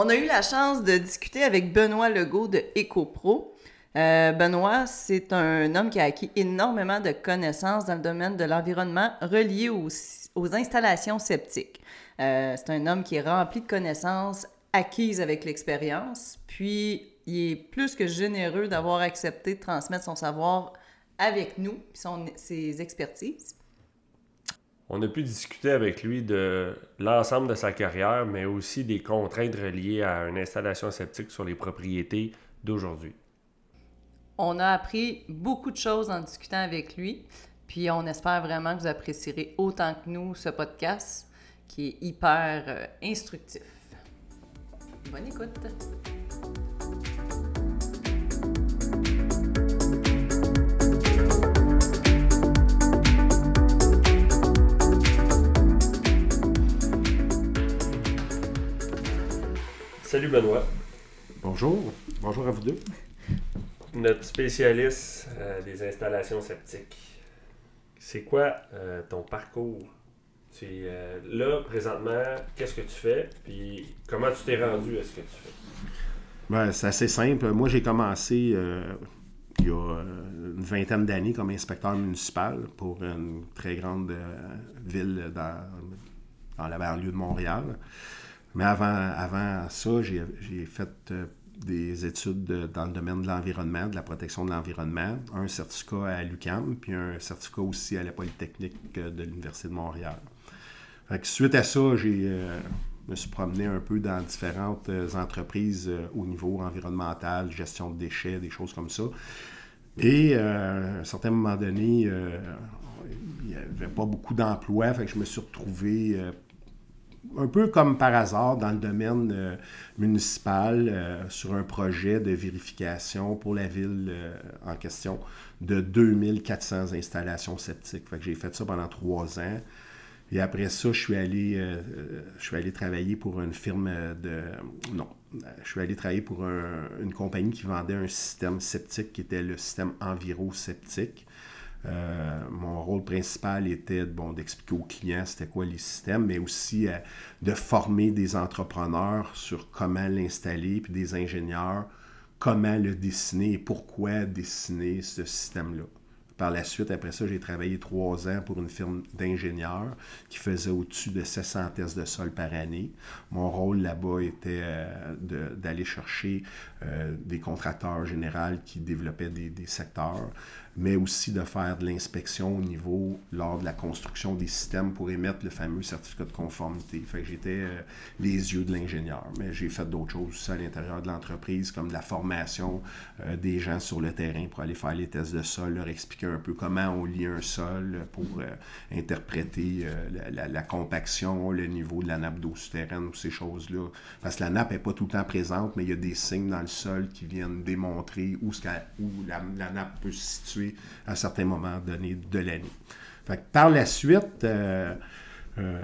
On a eu la chance de discuter avec Benoît Legault de EcoPro. Euh, Benoît, c'est un homme qui a acquis énormément de connaissances dans le domaine de l'environnement relié aux, installations sceptiques. Euh, c'est un homme qui est rempli de connaissances acquises avec l'expérience, puis il est plus que généreux d'avoir accepté de transmettre son savoir avec nous, son, ses expertises. On a pu discuter avec lui de l'ensemble de sa carrière, mais aussi des contraintes reliées à une installation sceptique sur les propriétés d'aujourd'hui. On a appris beaucoup de choses en discutant avec lui, puis on espère vraiment que vous apprécierez autant que nous ce podcast qui est hyper euh, instructif. Bonne écoute! Salut Benoît. Bonjour. Bonjour à vous deux. Notre spécialiste euh, des installations sceptiques. C'est quoi euh, ton parcours? Tu euh, là, présentement, qu'est-ce que tu fais? Puis comment tu t'es rendu à ce que tu fais? Ben, c'est assez simple. Moi, j'ai commencé il y a une vingtaine d'années comme inspecteur municipal pour une très grande ville dans, dans la banlieue de Montréal. Mais avant, avant ça, j'ai fait euh, des études dans le domaine de l'environnement, de la protection de l'environnement, un certificat à l'UCAM, puis un certificat aussi à la Polytechnique euh, de l'Université de Montréal. suite à ça, j'ai euh, me suis promené un peu dans différentes entreprises au niveau environnemental, gestion de déchets, des choses comme ça. Et à un certain moment donné, il n'y avait pas beaucoup d'emplois, fait que je me suis retrouvé un peu comme par hasard dans le domaine euh, municipal euh, sur un projet de vérification pour la ville euh, en question de 2400 installations sceptiques. Fait que j'ai fait ça pendant trois ans. Et après ça, je suis allé, je suis allé travailler pour une firme de... Non, je suis allé travailler pour une compagnie qui vendait un système sceptique qui était le système Enviro Sceptique. Euh, mon rôle principal était bon, d'expliquer aux clients c'était quoi les systèmes, mais aussi euh, de former des entrepreneurs sur comment l'installer, puis des ingénieurs, comment le dessiner et pourquoi dessiner ce système-là. Par la suite, après ça, j'ai travaillé trois ans pour une firme d'ingénieurs qui faisait au-dessus de 700 tests de sol par année. Mon rôle là-bas était euh, d'aller chercher des contracteurs généraux qui développaient des, des secteurs, mais aussi de faire de l'inspection au niveau, lors de la construction des systèmes pour émettre le fameux certificat de conformité. Fait j'étais euh, les yeux de l'ingénieur, mais j'ai fait d'autres choses aussi à l'intérieur de l'entreprise, comme la formation euh, des gens sur le terrain pour aller faire les tests de sol, leur expliquer un peu comment on lit un sol pour euh, interpréter la, compaction, le niveau de la nappe d'eau souterraine ou ces choses-là. Parce que la nappe n'est pas tout le temps présente, mais il y a des signes dans le sol qui viennent démontrer où, la nappe peut se situer à certains moments donnés de l'année. par la suite, euh, euh,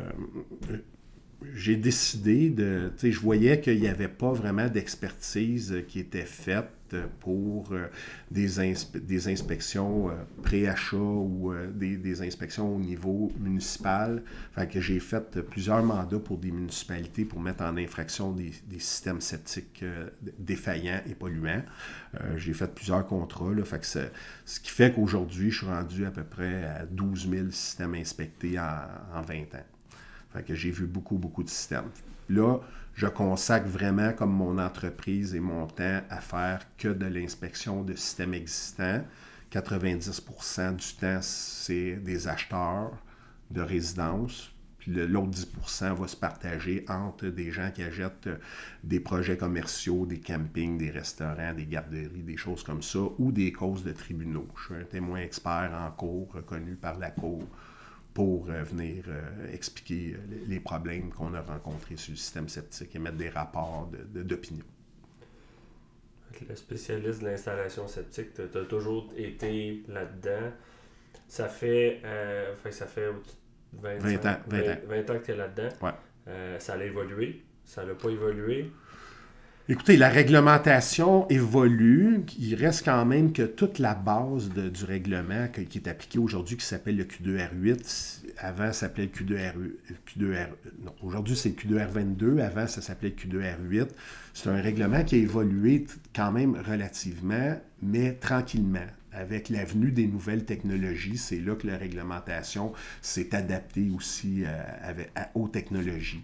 j'ai décidé de. Je voyais qu'il n'y avait pas vraiment d'expertise qui était faite pour euh, des, inspections euh, pré-achat ou euh, des, inspections au niveau municipal. Fait que j'ai fait plusieurs mandats pour des municipalités pour mettre en infraction des, systèmes sceptiques défaillants et polluants. j'ai fait plusieurs contrats. Là, que ce qui fait qu'aujourd'hui, je suis rendu à peu près à 12 000 systèmes inspectés en, en 20 ans. Fait que j'ai vu beaucoup, beaucoup de systèmes. Là, je consacre vraiment comme mon entreprise et mon temps à faire que de l'inspection de systèmes existants. 90% du temps, c'est des acheteurs de résidences. Puis l'autre 10% va se partager entre des gens qui achètent des projets commerciaux, des campings, des restaurants, des garderies, des choses comme ça, ou des causes de tribunaux. Je suis un témoin expert en cours reconnu par la Cour pour euh, venir euh, expliquer euh, les problèmes qu'on a rencontrés sur le système sceptique et mettre des rapports d'opinion. De, le spécialiste de l'installation sceptique, tu as toujours été là-dedans. Ça fait, ça fait 20 ans, 20 ans. que tu es là-dedans. ça a évolué, ça n'a pas évolué. Écoutez, la réglementation évolue. Il reste quand même que toute la base du règlement qui est appliqué aujourd'hui, qui s'appelle le Q2R8, avant ça s'appelait le Q2R, Q2R non, aujourd'hui c'est le Q2R22, avant ça s'appelait le Q2R8. C'est un règlement qui a évolué quand même relativement, mais tranquillement. Avec l'avenue des nouvelles technologies, c'est là que la réglementation s'est adaptée aussi euh, avec- à- aux technologies.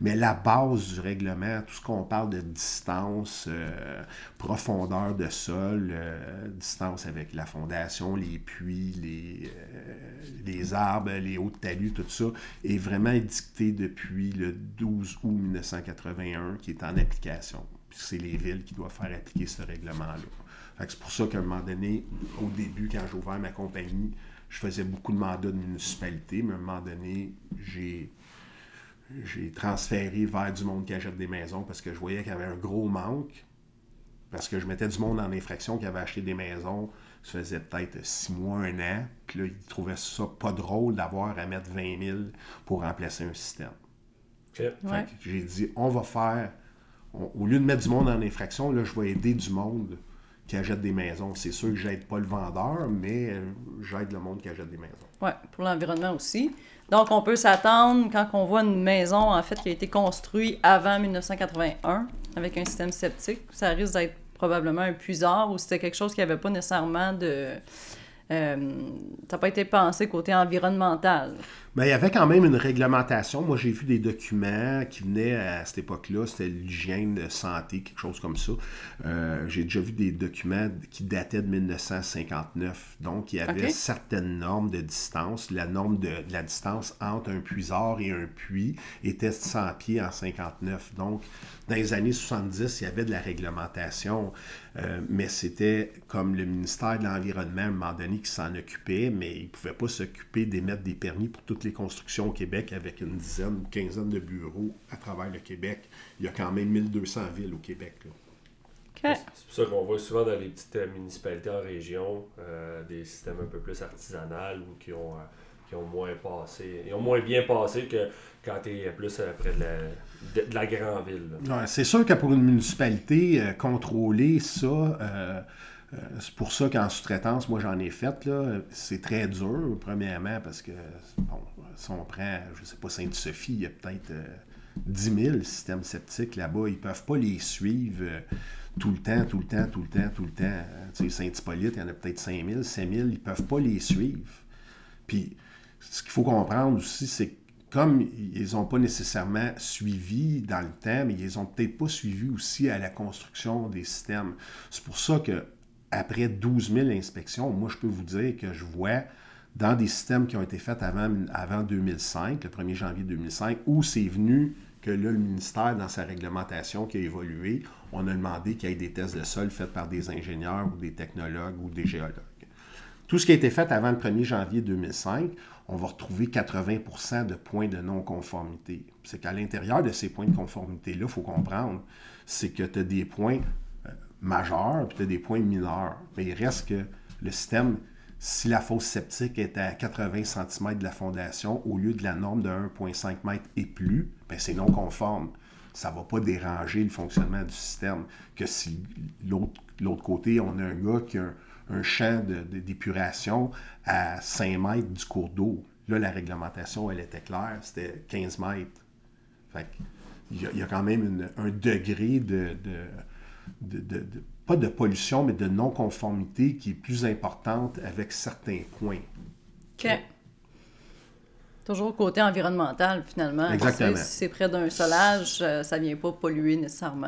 Mais la base du règlement, tout ce qu'on parle de distance, euh, profondeur de sol, euh, distance avec la fondation, les puits, les, euh, les arbres, les hauts talus, tout ça, est vraiment dicté depuis le 12 août 1981 qui est en application. C'est les villes qui doivent faire appliquer ce règlement-là. C'est pour ça qu'à un moment donné, au début, quand j'ai ouvert ma compagnie, je faisais beaucoup de mandats de municipalité, mais à un moment donné, j'ai j'ai transféré vers du monde qui achète des maisons parce que je voyais qu'il y avait un gros manque. Parce que je mettais du monde en infraction qui avait acheté des maisons, ça faisait peut-être six mois, un an. Puis là, ils trouvaient ça pas drôle d'avoir à mettre 20 000 pour remplacer un système. Ouais. J'ai dit, on va faire, on- au lieu de mettre du monde en infraction, là, je vais aider du monde qui achète des maisons. C'est sûr que j'aide pas le vendeur, mais euh, j'aide le monde qui achète des maisons. Ouais, pour l'environnement aussi. Donc, on peut s'attendre, quand on voit une maison, en fait, qui a été construite avant 1981, avec un système septique, ça risque d'être probablement un puisard ou c'était quelque chose qui n'avait pas nécessairement de... euh, ça n'a pas été pensé côté environnemental. Ben, il y avait quand même une réglementation. Moi, j'ai vu des documents qui venaient à cette époque-là. C'était l'hygiène de santé, quelque chose comme ça. Euh, j'ai déjà vu des documents qui dataient de 1959. Donc, il y avait certaines normes de distance. La norme de, de la distance entre un puisard et un puits était de 100 pieds en 59. Donc, dans les années 70, il y avait de la réglementation. Euh, mais c'était comme le ministère de l'Environnement, à un moment donné, qui s'en occupait, mais il ne pouvait pas s'occuper d'émettre des permis pour toutes les constructions au Québec avec une dizaine ou quinzaine de bureaux à travers le Québec. Il y a quand même 1200 villes au Québec. là. C'est pour ça qu'on voit souvent dans les petites euh, municipalités en région euh, des systèmes un peu plus artisanaux ou qui ont, euh, qui ont moins passé. Ils ont moins bien passé que quand tu es plus euh, près de la, de, de la grande ville. Ouais, c'est sûr que pour une municipalité, euh, contrôler ça, c'est pour ça qu'en sous-traitance, moi j'en ai fait, c'est très dur, premièrement, parce que, bon, si on prend, je sais pas, Sainte-Sophie, il y a peut-être euh, 10 000 systèmes sceptiques là-bas, ils peuvent pas les suivre euh, tout le temps, tout le temps, tout le temps, tout le temps. Euh, Tu sais, Saint-Hippolyte, il y en a peut-être 5 000, 5 000, ils peuvent pas les suivre. Puis, ce qu'il faut comprendre aussi, c'est que comme ils n'ont pas nécessairement suivi dans le temps, mais ils n'ont peut-être pas suivi aussi à la construction des systèmes. C'est pour ça que après 12 000 inspections, moi, je peux vous dire que je vois dans des systèmes qui ont été faits avant, avant 2005, le 1er janvier 2005, où c'est venu que là, le ministère, dans sa réglementation qui a évolué, on a demandé qu'il y ait des tests de sol faits par des ingénieurs ou des technologues ou des géologues. Tout ce qui a été fait avant le 1er janvier 2005, on va retrouver 80% de points de non-conformité. C'est qu'à l'intérieur de ces points de conformité-là, il faut comprendre, c'est que tu as des points majeurs puis tu des points mineurs. Mais il reste que le système, si la fosse septique est à 80 cm de la fondation au lieu de la norme de 1,5 m et plus, ben c'est non conforme. Ça ne va pas déranger le fonctionnement du système. Que si l'autre côté, on a un gars qui a un, champ d'épuration à 5 mètres du cours d'eau. Là, la réglementation, elle était claire, c'était 15 mètres. Il, y a, quand même un degré de, de- de- de- de- pas de pollution, mais de non-conformité qui est plus importante avec certains points. OK. Toujours côté environnemental, finalement. Exactement. Si c'est près d'un solage, euh, ça vient pas polluer nécessairement.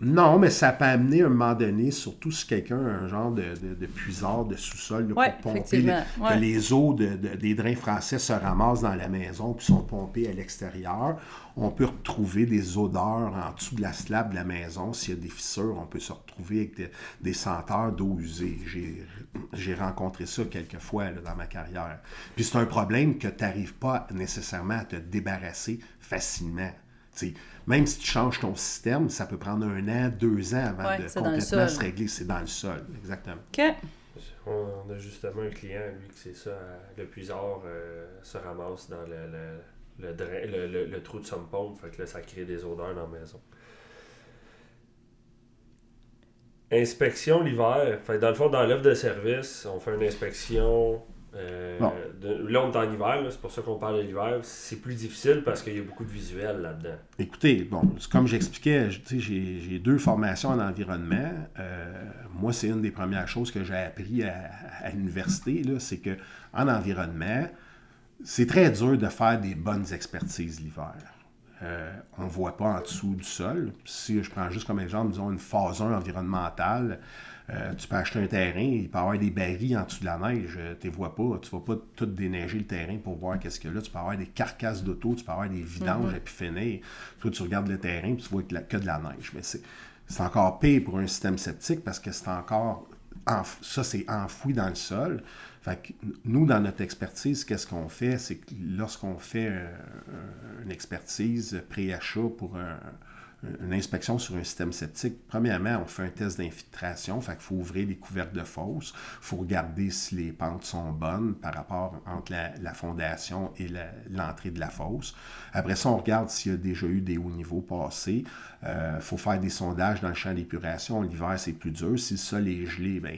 Non, mais ça peut amener à un moment donné, surtout si quelqu'un a un genre de, de, de puisard de sous-sol là, Ouais, pour pomper, les, ouais. que les eaux de- de- des drains français se ramassent dans la maison puis sont pompées à l'extérieur. On peut retrouver des odeurs en dessous de la slab de la maison. S'il y a des fissures, on peut se retrouver avec des, des senteurs d'eau usée. J'ai- rencontré ça quelques fois là, dans ma carrière. Puis c'est un problème que tu n'arrives pas nécessairement à te débarrasser facilement. Tu sais, même si tu changes ton système, ça peut prendre un an, deux ans avant Ouais, de complètement se régler. C'est dans le sol, exactement. On a justement un client, lui, que c'est ça, euh, le puisard euh, se ramasse dans le, le, le, drain- le, le- le trou de somme pompe, fait que là, ça crée des odeurs dans la maison. inspection l'hiver. Fait que dans le fond, dans l'offre de service, on fait une inspection. euh, de- là, on est en hiver, c'est pour ça qu'on parle de l'hiver. C'est plus difficile parce qu'il y a beaucoup de visuels là-dedans. Écoutez, bon, comme j'expliquais, j'ai j'ai deux formations en environnement. Euh, moi, c'est une des premières choses que j'ai appris à, à l'université, là, c'est que en environnement, c'est très dur de faire des bonnes expertises l'hiver. Euh, on ne voit pas en dessous du sol. Si je prends juste comme exemple, disons, une phase 1 environnementale, euh, tu peux acheter un terrain, il peut y avoir des barils en dessous de la neige, tu ne vois pas, tu ne vas pas tout déneiger le terrain pour voir qu'est-ce qu'il y a là. Tu peux avoir des carcasses d'auto, tu peux avoir des vidanges à pu finir. Toi, tu regardes le terrain, puis tu vois que, la- que de la neige. Mais c'est encore pire pour un système septique parce que c'est encore. enf- ça, c'est enfoui dans le sol. Fait que nous, dans notre expertise, qu'est-ce qu'on fait? C'est que lorsqu'on fait une expertise pré-achat pour un- une inspection sur un système septique, premièrement, on fait un test d'infiltration. Fait qu'il faut ouvrir les couvercles de fosse. Il faut regarder si les pentes sont bonnes par rapport entre la, la fondation et l'entrée de la fosse. Après ça, on regarde s'il y a déjà eu des hauts niveaux passés. Il faut faire des sondages dans le champ d'épuration. L'hiver, c'est plus dur. Si le sol est gelé, ben,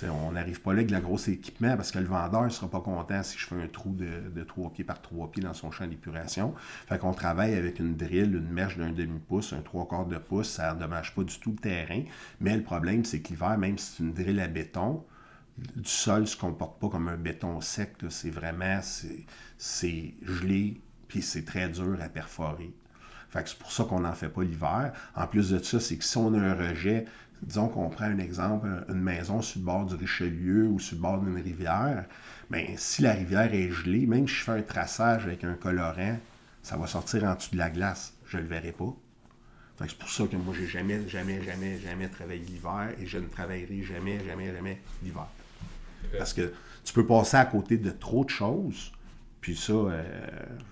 euh, on n'arrive pas là avec le gros équipement parce que le vendeur ne sera pas content si je fais un trou de, de 3 pieds par 3 pieds dans son champ d'épuration. Fait qu'on travaille avec une drill, une mèche d'un demi-pouce, un trois quarts de pouce. Ça n'endommage pas du tout le terrain. Mais le problème, c'est que l'hiver, même si c'est une drill à béton, du sol ne se comporte pas comme un béton sec. C'est vraiment, c'est gelé, puis c'est très dur à perforer. Fait que c'est pour ça qu'on n'en fait pas l'hiver. En plus de ça, c'est que si on a un rejet, disons qu'on prend un exemple, une maison sur le bord du Richelieu ou sur le bord d'une rivière, bien, si la rivière est gelée, même si je fais un traçage avec un colorant, ça va sortir en dessous de la glace. Je ne le verrai pas. Fait que c'est pour ça que moi, j'ai jamais, jamais, jamais, jamais travaillé l'hiver et je ne travaillerai jamais, jamais, jamais l'hiver. Parce que tu peux passer à côté de trop de choses. Puis ça, euh,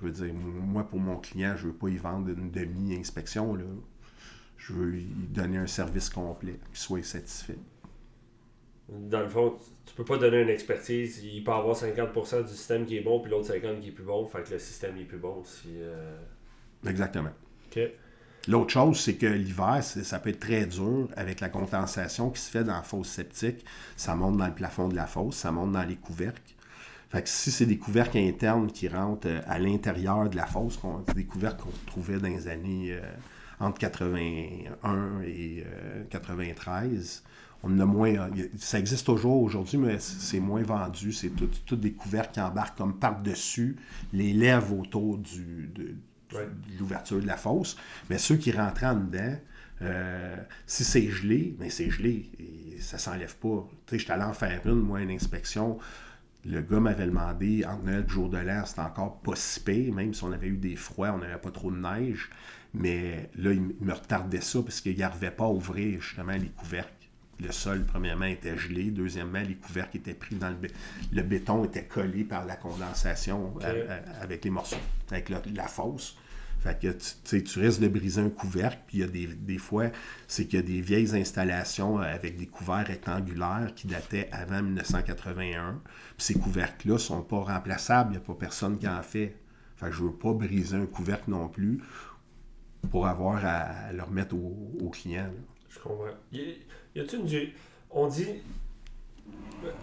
je veux dire, moi, pour mon client, je veux pas y vendre une demi-inspection. là. Je veux lui donner un service complet, qu'il soit satisfait. Dans le fond, tu peux pas donner une expertise. Il peut avoir 50% du système qui est bon, puis l'autre 50% qui est plus bon. Fait que le système est plus bon si. euh, Exactement. Ok. L'autre chose, c'est que l'hiver, ça peut être très dur avec la condensation qui se fait dans la fosse septique. Ça monte dans le plafond de la fosse, ça monte dans les couvercles. Fait que si c'est des couvercles internes qui rentrent euh, à l'intérieur de la fosse, qu'on- c'est des couvercles qu'on trouvait dans les années euh, entre 81 et euh, 93, on en a moins. euh, Ça existe toujours aujourd'hui, mais c'est moins vendu. C'est tout, tout des couvercles qui embarquent comme par-dessus les lèvres autour du, de, Ouais. l'ouverture de la fosse. Mais ceux qui rentraient en dedans, euh, si c'est gelé, mais c'est gelé et ça s'enlève pas. Tu sais, j'étais allé en faire une, moi, une inspection. Le gars m'avait demandé, entre Noël et le jour de l'an, c'était encore pas si pire, même si on avait eu des froids, on n'avait pas trop de neige. Mais là, il me retardait ça parce qu'il n'arrivait pas à ouvrir justement les couvercles. Le sol, premièrement, était gelé. Deuxièmement, les couvercles étaient pris dans le... bé- Le béton était collé par la condensation à- à- avec les morceaux, avec la, la fosse. Fait que tu, tu risques de briser un couvercle, puis il y a des, des fois, c'est qu'il y a des vieilles installations euh, avec des couverts rectangulaires qui dataient avant 1981. Puis ces couvercles-là sont pas remplaçables, il n'y a pas personne qui en fait. Fait que je veux pas briser un couvercle non plus pour avoir à, le remettre au, au client. Je comprends. Y, y a-tu une. On dit.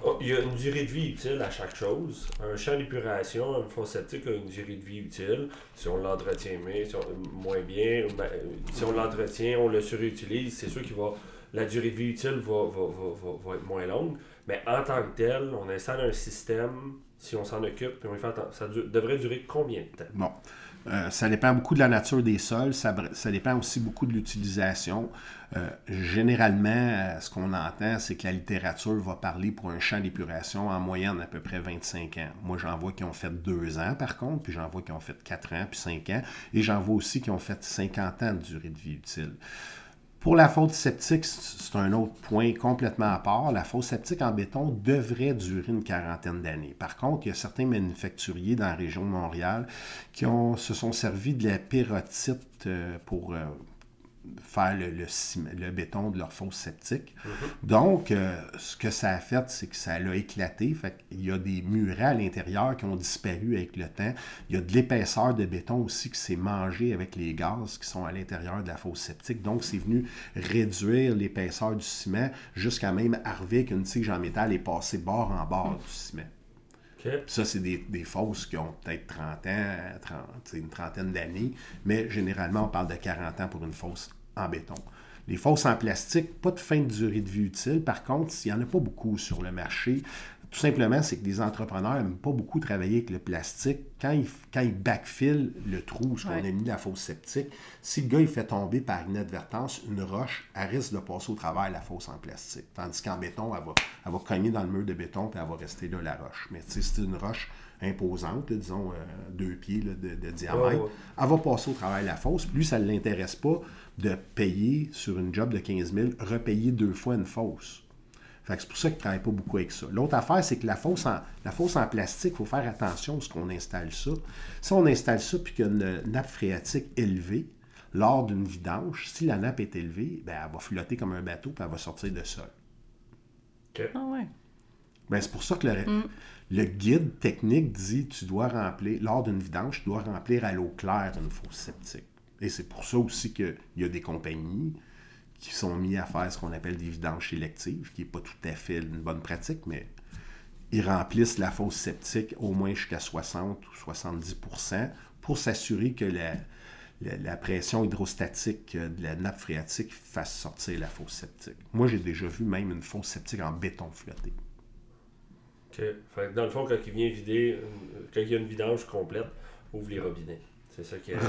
Oh, Il y a une durée de vie utile à chaque chose. Un champ d'épuration, fosse septique a une durée de vie utile. Si on l'entretient si moins bien, ben, si on l'entretient, on le surutilise, c'est sûr que la durée de vie utile va, va, va, va- va être moins longue. Mais en tant que tel, on installe un système, si on s'en occupe, puis on fait ça devrait durer combien de temps? Bon. Euh, ça dépend beaucoup de la nature des sols, ça, ça dépend aussi beaucoup de l'utilisation. Euh, généralement, euh, ce qu'on entend, c'est que la littérature va parler pour un champ d'épuration en moyenne à peu près 25 ans. Moi, j'en vois qui ont fait 2 ans par contre, puis j'en vois qui ont fait 4 ans, puis 5 ans, et j'en vois aussi qui ont fait 50 ans de durée de vie utile. Pour la fosse septique, c'est un autre point complètement à part. La fosse septique en béton devrait durer une quarantaine d'années. Par contre, il y a certains manufacturiers dans la région de Montréal qui se sont servis de la pérotite euh, pour faire le, le, béton de leur fosse septique. Mm-hmm. Donc, euh, ce que ça a fait, c'est que ça l'a éclaté. Fait Il y a des murets à l'intérieur qui ont disparu avec le temps. Il y a de l'épaisseur de béton aussi qui s'est mangé avec les gaz qui sont à l'intérieur de la fosse septique. Donc, c'est venu réduire l'épaisseur du ciment jusqu'à même arriver qu'une tige en métal est passée bord en bord du ciment. Ça, c'est des, des, fosses qui ont peut-être 30 ans, une trentaine d'années, mais généralement, on parle de 40 ans pour une fosse en béton. Les fosses en plastique, pas de fin de durée de vie utile. Par contre, il n'y en a pas beaucoup sur le marché. Tout simplement, c'est que les entrepreneurs n'aiment pas beaucoup travailler avec le plastique. Quand ils, quand ils backfillent le trou, ce qu'on a mis la fosse septique, si le gars il fait tomber par inadvertance une roche, elle risque de passer au travers de la fosse en plastique. Tandis qu'en béton, elle va, elle va cogner dans le mur de béton et elle va rester là, la roche. Mais si c'est une roche imposante, disons euh, deux pieds de, diamètre, elle va passer au travers de la fosse. Lui, ça ne l'intéresse pas de payer sur une job de 15 000, repayer deux fois une fosse c'est pour ça qu'ils ne travaillent pas beaucoup avec ça. L'autre affaire, c'est que la fosse en, la fosse en plastique, il faut faire attention à ce qu'on installe ça. Si on installe ça puis qu'il y a une nappe phréatique élevée, lors d'une vidange, si la nappe est élevée, ben, elle va flotter comme un bateau puis elle va sortir de sol. Ah ouais. Ben, c'est pour ça que le, mm. le, guide technique dit tu dois remplir, lors d'une vidange, tu dois remplir à l'eau claire une fosse septique. Et c'est pour ça aussi qu'il y a des compagnies qui sont mis à faire ce qu'on appelle des vidanges sélectives, qui n'est pas tout à fait une bonne pratique, mais ils remplissent la fosse septique au moins jusqu'à 60 ou 70% pour s'assurer que la, la, pression hydrostatique de la nappe phréatique fasse sortir la fosse septique. Moi, j'ai déjà vu même une fosse septique en béton flotté. OK. dans le fond, quand il vient vider, quand il y a une vidange complète, ouvre les robinets.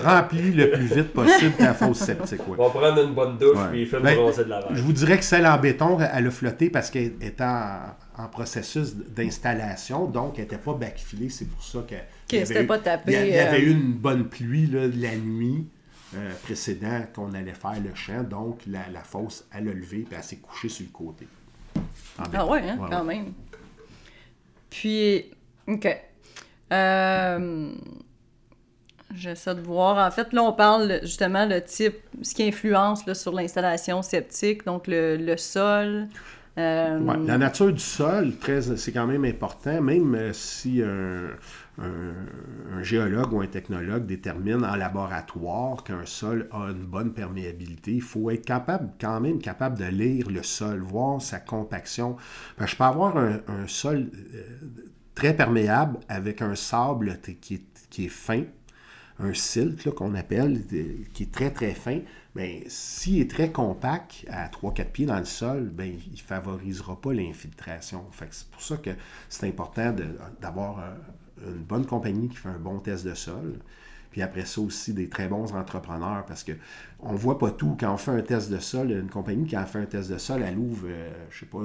Remplis le plus vite possible ta fosse septique. On va prendre une bonne douche puis fait ben, bronzer de la Je vous dirais que celle en béton, elle a flotté parce qu'elle était en, processus d'installation, donc elle n'était pas backfilée. C'est pour ça qu'elle n'était pas tapé. Il y, avait eu une bonne pluie la nuit euh, précédente qu'on allait faire le champ, donc la, fosse, elle a levé et elle s'est couchée sur le côté. Ah ouais, hein, quand même. Puis, OK. Euh, J'essaie de voir. En fait, là, on parle justement le type, ce qui influence sur l'installation sceptique, donc le, sol. Euh, la nature du sol, c'est quand même important, même euh, si un, géologue ou un technologue détermine en laboratoire qu'un sol a une bonne perméabilité, il faut être capable, quand même capable de lire le sol, voir sa compaction. je peux avoir un, sol euh, très perméable avec un sable qui qui est fin, un silt qu'on appelle, qui est très très fin, bien, s'il est très compact à 3-4 pieds dans le sol, bien, il ne favorisera pas l'infiltration. c'est pour ça que c'est important d'avoir euh, une bonne compagnie qui fait un bon test de sol. Puis après ça aussi, des très bons entrepreneurs parce que on voit pas tout. Quand on fait un test de sol, une compagnie qui a fait un test de sol, elle ouvre, euh, je sais pas,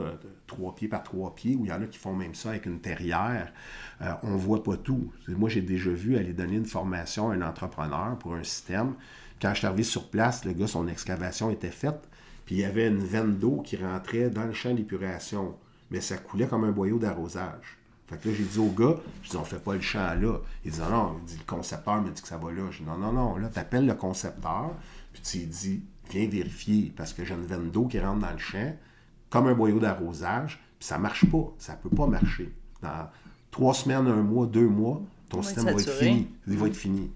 trois pieds par trois pieds, ou il y en a qui font même ça avec une terrière. On euh, on voit pas tout. Moi, j'ai déjà vu aller donner une formation à un entrepreneur pour un système. Quand je suis arrivé sur place, le gars, son excavation était faite, puis il y avait une veine d'eau qui rentrait dans le champ d'épuration. Mais ça coulait comme un boyau d'arrosage. Fait que là, j'ai dit au gars, je dis, on fait pas le champ là. Il dit, non, non, il dit, le concepteur me dit que ça va là. Je dis, non, non, non, là, tu appelles le concepteur, puis tu lui dis, viens vérifier, parce que j'ai une veine d'eau qui rentre dans le champ, comme un boyau d'arrosage, puis ça marche pas. Ça peut pas marcher. Dans trois semaines, un mois, deux mois, ton système va être fini. Il va être fini.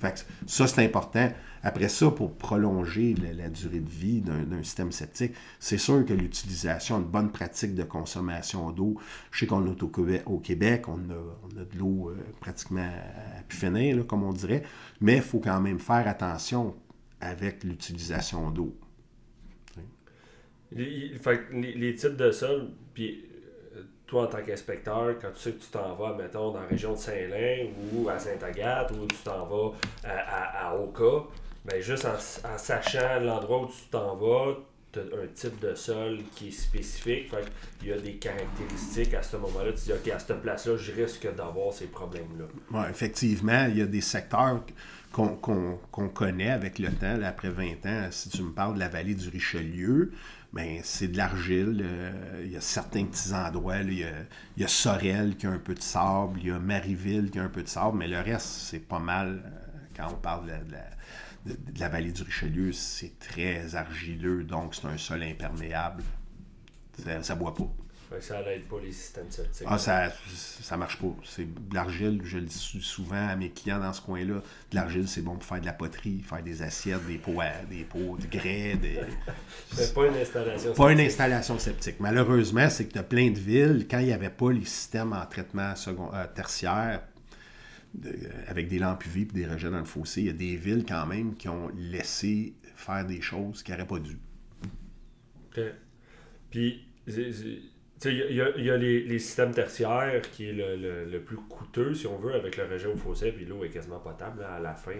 Fait ça, c'est important. Après ça, pour prolonger la, durée de vie d'un système septique, c'est sûr que l'utilisation de bonnes pratiques de consommation d'eau, je sais qu'on est au Québec, on a, de l'eau euh, pratiquement à pu comme on dirait, mais il faut quand même faire attention avec l'utilisation d'eau. Les, types de sol, puis euh, toi en tant qu'inspecteur, quand tu sais que tu t'en vas, mettons, dans la région de Saint-Lin ou à Sainte-Agathe ou tu t'en vas à, à Oka, ben, juste en, sachant l'endroit où tu t'en vas, tu as un type de sol qui est spécifique. il y a des caractéristiques à ce moment-là. Tu dis, OK, à cette place-là, je risque d'avoir ces problèmes-là. Oui, effectivement, il y a des secteurs qu'on connaît avec le temps, après 20 ans. Si tu me parles de la vallée du Richelieu, ben, c'est de l'argile. Euh, il y a certains petits endroits. il, y a, Sorel qui a un peu de sable, il y a Marieville qui a un peu de sable, mais le reste, c'est pas mal euh, quand on parle de de, la vallée du Richelieu, c'est très argileux, donc c'est un sol imperméable. Ça ne boit pas. ça n'aide pas les systèmes septiques. Ah, ça, ça marche pas. C'est de l'argile, je le dis souvent à mes clients dans ce coin-là. De l'argile, c'est bon pour faire de la poterie, faire des assiettes, des pots, des pots de grès. Des... c'est pas une installation Pas une installation septique. Malheureusement, c'est que tu as plein de villes, quand il n'y avait pas les systèmes en traitement second, euh, tertiaire, avec des lampes UV et des rejets dans le fossé, il y a des villes quand même qui ont laissé faire des choses qui n'auraient pas dû. OK. Puis, il y a, les, systèmes tertiaires qui est le, plus coûteux, si on veut, avec le rejet au fossé, puis l'eau est quasiment potable à la fin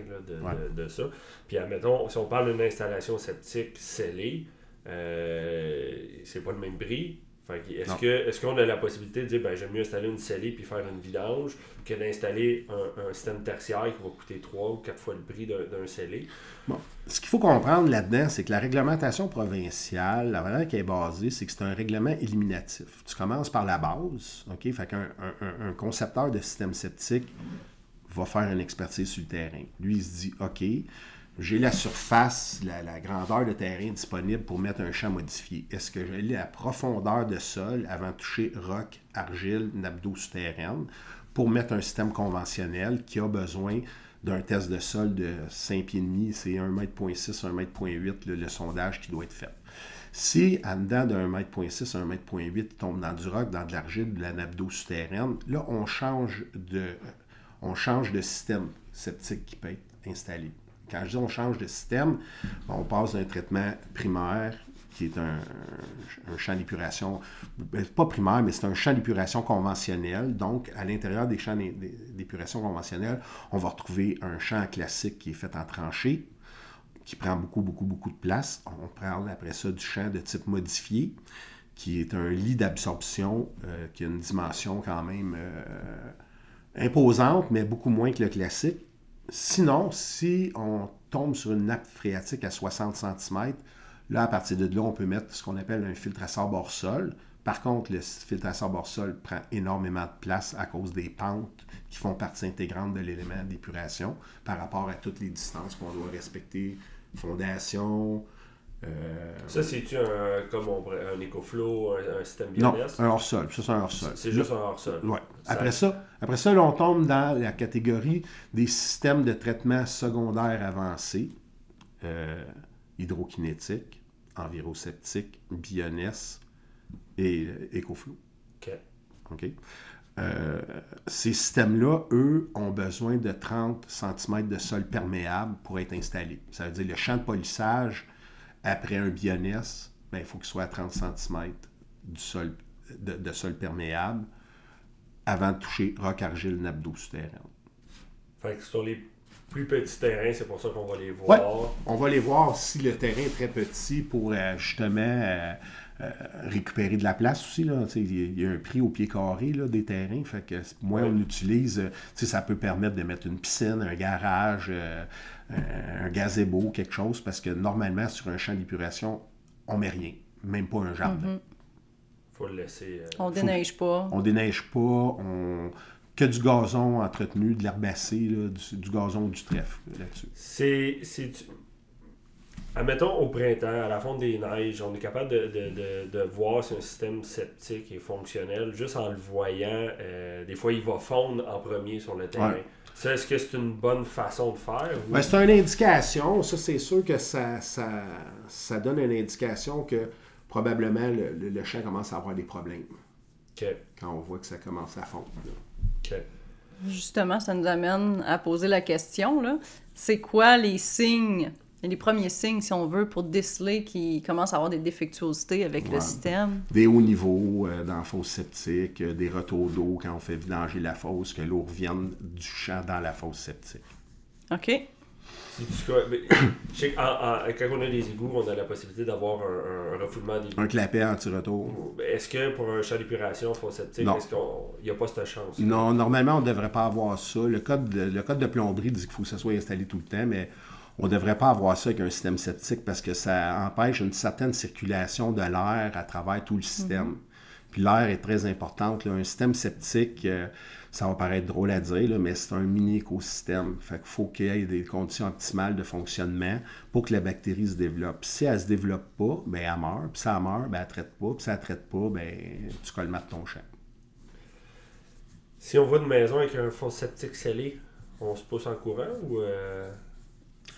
de, ça. Puis, admettons, si on parle d'une installation septique scellée, euh, c'est pas le même prix, est-ce, que, est-ce qu'on a la possibilité de dire ben, j'aime mieux installer une scellée puis faire une vidange que d'installer un, système tertiaire qui va coûter 3 ou 4 fois le prix d'un, scellé? Bon. Ce qu'il faut comprendre là-dedans, c'est que la réglementation provinciale, la manière qui est basée, c'est que c'est un règlement éliminatif. Tu commences par la base, OK? Fait qu'un un, concepteur de système septique va faire une expertise sur le terrain. Lui, il se dit OK, j'ai la surface, la, grandeur de terrain disponible pour mettre un champ modifié. Est-ce que j'ai la profondeur de sol avant de toucher roc, argile, nappe d'eau souterraine pour mettre un système conventionnel qui a besoin d'un test de sol de 5 pieds et demi, c'est 1,6 m, 1,8 m le, le sondage qui doit être fait. Si, en dedans d'un mètre point 6, un mètre point 8, tombe dans du roc, dans de l'argile, de la nappe d'eau souterraine, là, on change de, on change de système septique qui peut être installé. Quand je dis on change de système, on passe d'un traitement primaire qui est un, champ d'épuration, ben, pas primaire, mais c'est un champ d'épuration conventionnel. Donc, à l'intérieur des champs d'épuration conventionnels, on va retrouver un champ classique qui est fait en tranchée, qui prend beaucoup, beaucoup, beaucoup de place. On parle après ça du champ de type modifié, qui est un lit d'absorption euh, qui a une dimension quand même euh, imposante, mais beaucoup moins que le classique. Sinon, si on tombe sur une nappe phréatique à 60 cm, là, à partir de là, on peut mettre ce qu'on appelle un filtre à sable hors sol. Par contre, le filtre à sable hors sol prend énormément de place à cause des pentes qui font partie intégrante de l'élément d'épuration par rapport à toutes les distances qu'on doit respecter. Fondation, euh, ça, c'est-tu un, comme un EcoFlow, un, système BNS? Non, un hors-sol. Ça, c'est un hors-sol. C'est juste un hors-sol. Ouais. Après ça, après ça on tombe dans la catégorie des systèmes de traitement secondaire avancés, euh, hydrokinétique, enviroseptique, BNS et EcoFlow. OK. OK? Euh, ces systèmes-là, eux, ont besoin de 30 cm de sol perméable pour être installés. Ça veut dire le champ de polissage après un bioness, ben, il faut qu'il soit à 30 cm du sol, de, sol perméable avant de toucher roc, argile, nappe d'eau souterraine. Fait que sur les plus petits terrains, c'est pour ça qu'on va les voir. Ouais, on va les voir si le terrain est très petit pour euh, justement euh, euh, récupérer de la place aussi. Là. Il y a un prix au pied carré là, des terrains. Fait que moins on utilise, ça peut permettre de mettre une piscine, un garage, un gazebo, quelque chose, parce que normalement, sur un champ d'épuration, on met rien, même pas un jardin. Mm-hmm. Faut le laisser. Euh, on déneige pas. On déneige pas. On... Que du gazon entretenu, de l'herbacée, du, du, gazon ou du trèfle là-dessus. C'est. Admettons, au printemps, à la fonte des neiges, on est capable de, voir si un système septique est fonctionnel juste en le voyant. Euh, des fois, il va fondre en premier sur le terrain. Est-ce que c'est une bonne façon de faire? Ben, c'est une indication. Ça, c'est sûr que ça, ça, donne une indication que probablement le, champ commence à avoir des problèmes. Quand on voit que ça commence à fondre. Justement, ça nous amène à poser la question, c'est quoi les signes les premiers signes, si on veut, pour déceler qu'il commence à avoir des défectuosités avec le système? Des hauts niveaux euh, dans la fosse septique, euh, des retours d'eau quand on fait vidanger la fosse, que l'eau revienne du champ dans la fosse septique. OK. Je sais quand on a des égouts, on a la possibilité d'avoir un, refoulement des Un clapet anti-retour. Est-ce que pour un champ d'épuration qu'il n'y a pas cette chance? Non, normalement, on ne devrait pas avoir ça. Le code de, le code de plomberie dit qu'il faut que ça soit installé tout le temps, mais on ne devrait pas avoir ça avec un système septique parce que ça empêche une certaine circulation de l'air à travers tout le système. Puis l'air est très important. Un système septique, euh, ça va paraître drôle à dire, mais c'est un mini écosystème. Fait qu'il faut qu'il y ait des conditions optimales de fonctionnement pour que la bactérie se développe. Si elle ne se développe pas, ben elle meurt. Puis si elle meurt, ben elle ne traite pas. Puis si elle ne traite pas, ben tu colmates ton champ. Si on va une maison avec un fond septique scellé, on se pousse en courant ou euh,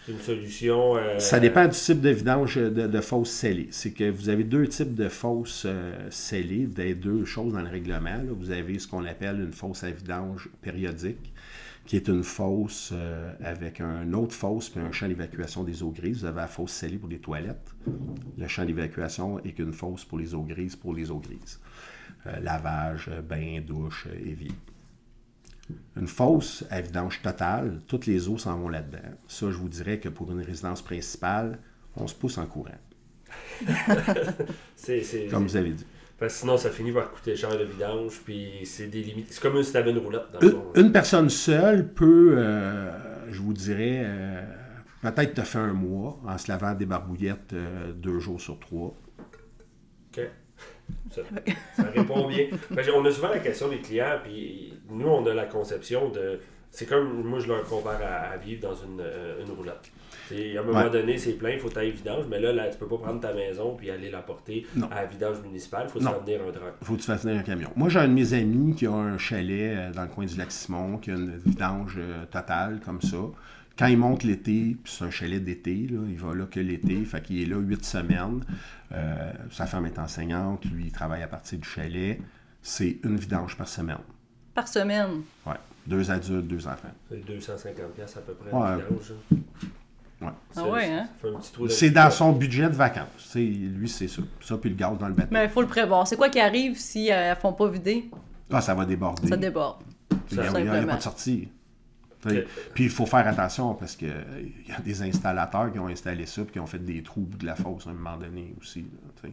une solution euh, Ça dépend du type de vidange de, de fosse scellée. C'est que vous avez deux types de fosses euh, scellées, des deux choses dans le règlement. Vous avez ce qu'on appelle une fosse à vidange périodique, qui est une fosse euh, avec un autre fosse puis un champ d'évacuation des eaux grises. Vous avez la fosse scellée pour les toilettes. Le champ d'évacuation est qu'une fosse pour les eaux grises pour les eaux grises. Euh, lavage, euh, bain, douche, euh, évier. Une fosse à vidange totale, toutes les eaux s'en vont là-dedans. Ça, je vous dirais que pour une résidence principale, on se pousse en courant, c'est, c'est- comme vous avez dit. Parce que sinon, ça finit par coûter cher le vidange, puis c'est des limites. C'est comme une roulotte dans le Une, une personne seule peut, euh, je vous dirais, euh, peut-être te faire un mois en se lavant des barbouillettes euh, deux jours sur trois. OK. Ça, ça répond bien. Que on a souvent la question des clients, puis nous, on a la conception de. C'est comme, moi, je leur compare à, à vivre dans une, euh, une roulotte. À un moment Ouais. donné, c'est plein, il faut tailler vidange, mais là, là, tu peux pas prendre ta maison puis aller la porter Non. à la vidange municipale, il faut se faire venir un drap. Il faut que tu fasses venir un camion. Moi, j'ai un de mes amis qui a un chalet euh, dans le coin du lac Simon, qui a une vidange euh, totale comme ça. Quand il monte l'été, puis c'est un chalet d'été, là, il va là que l'été, fait qu'il est là huit semaines. Euh, sa femme est enseignante, lui, il travaille à partir du chalet. C'est une vidange par semaine. Par semaine? Ouais. Deux adultes, deux enfants. C'est 250$ piastres à peu près Ouais. vidange. hein? Ouais. Ah ouais, hein? C'est dans son budget de vacances. C'est- lui, c'est ça. Ça, puis le gaz dans le bateau. Mais il faut le prévoir. C'est quoi qui arrive si euh, elles ne font pas vider? Ah, ça va déborder. Ça déborde. Il n'y a, pas de sortie. Puis il faut faire attention parce qu'il y a des installateurs qui ont installé ça et qui ont fait des trous au bout de la fosse à un moment donné aussi. là, t'sais.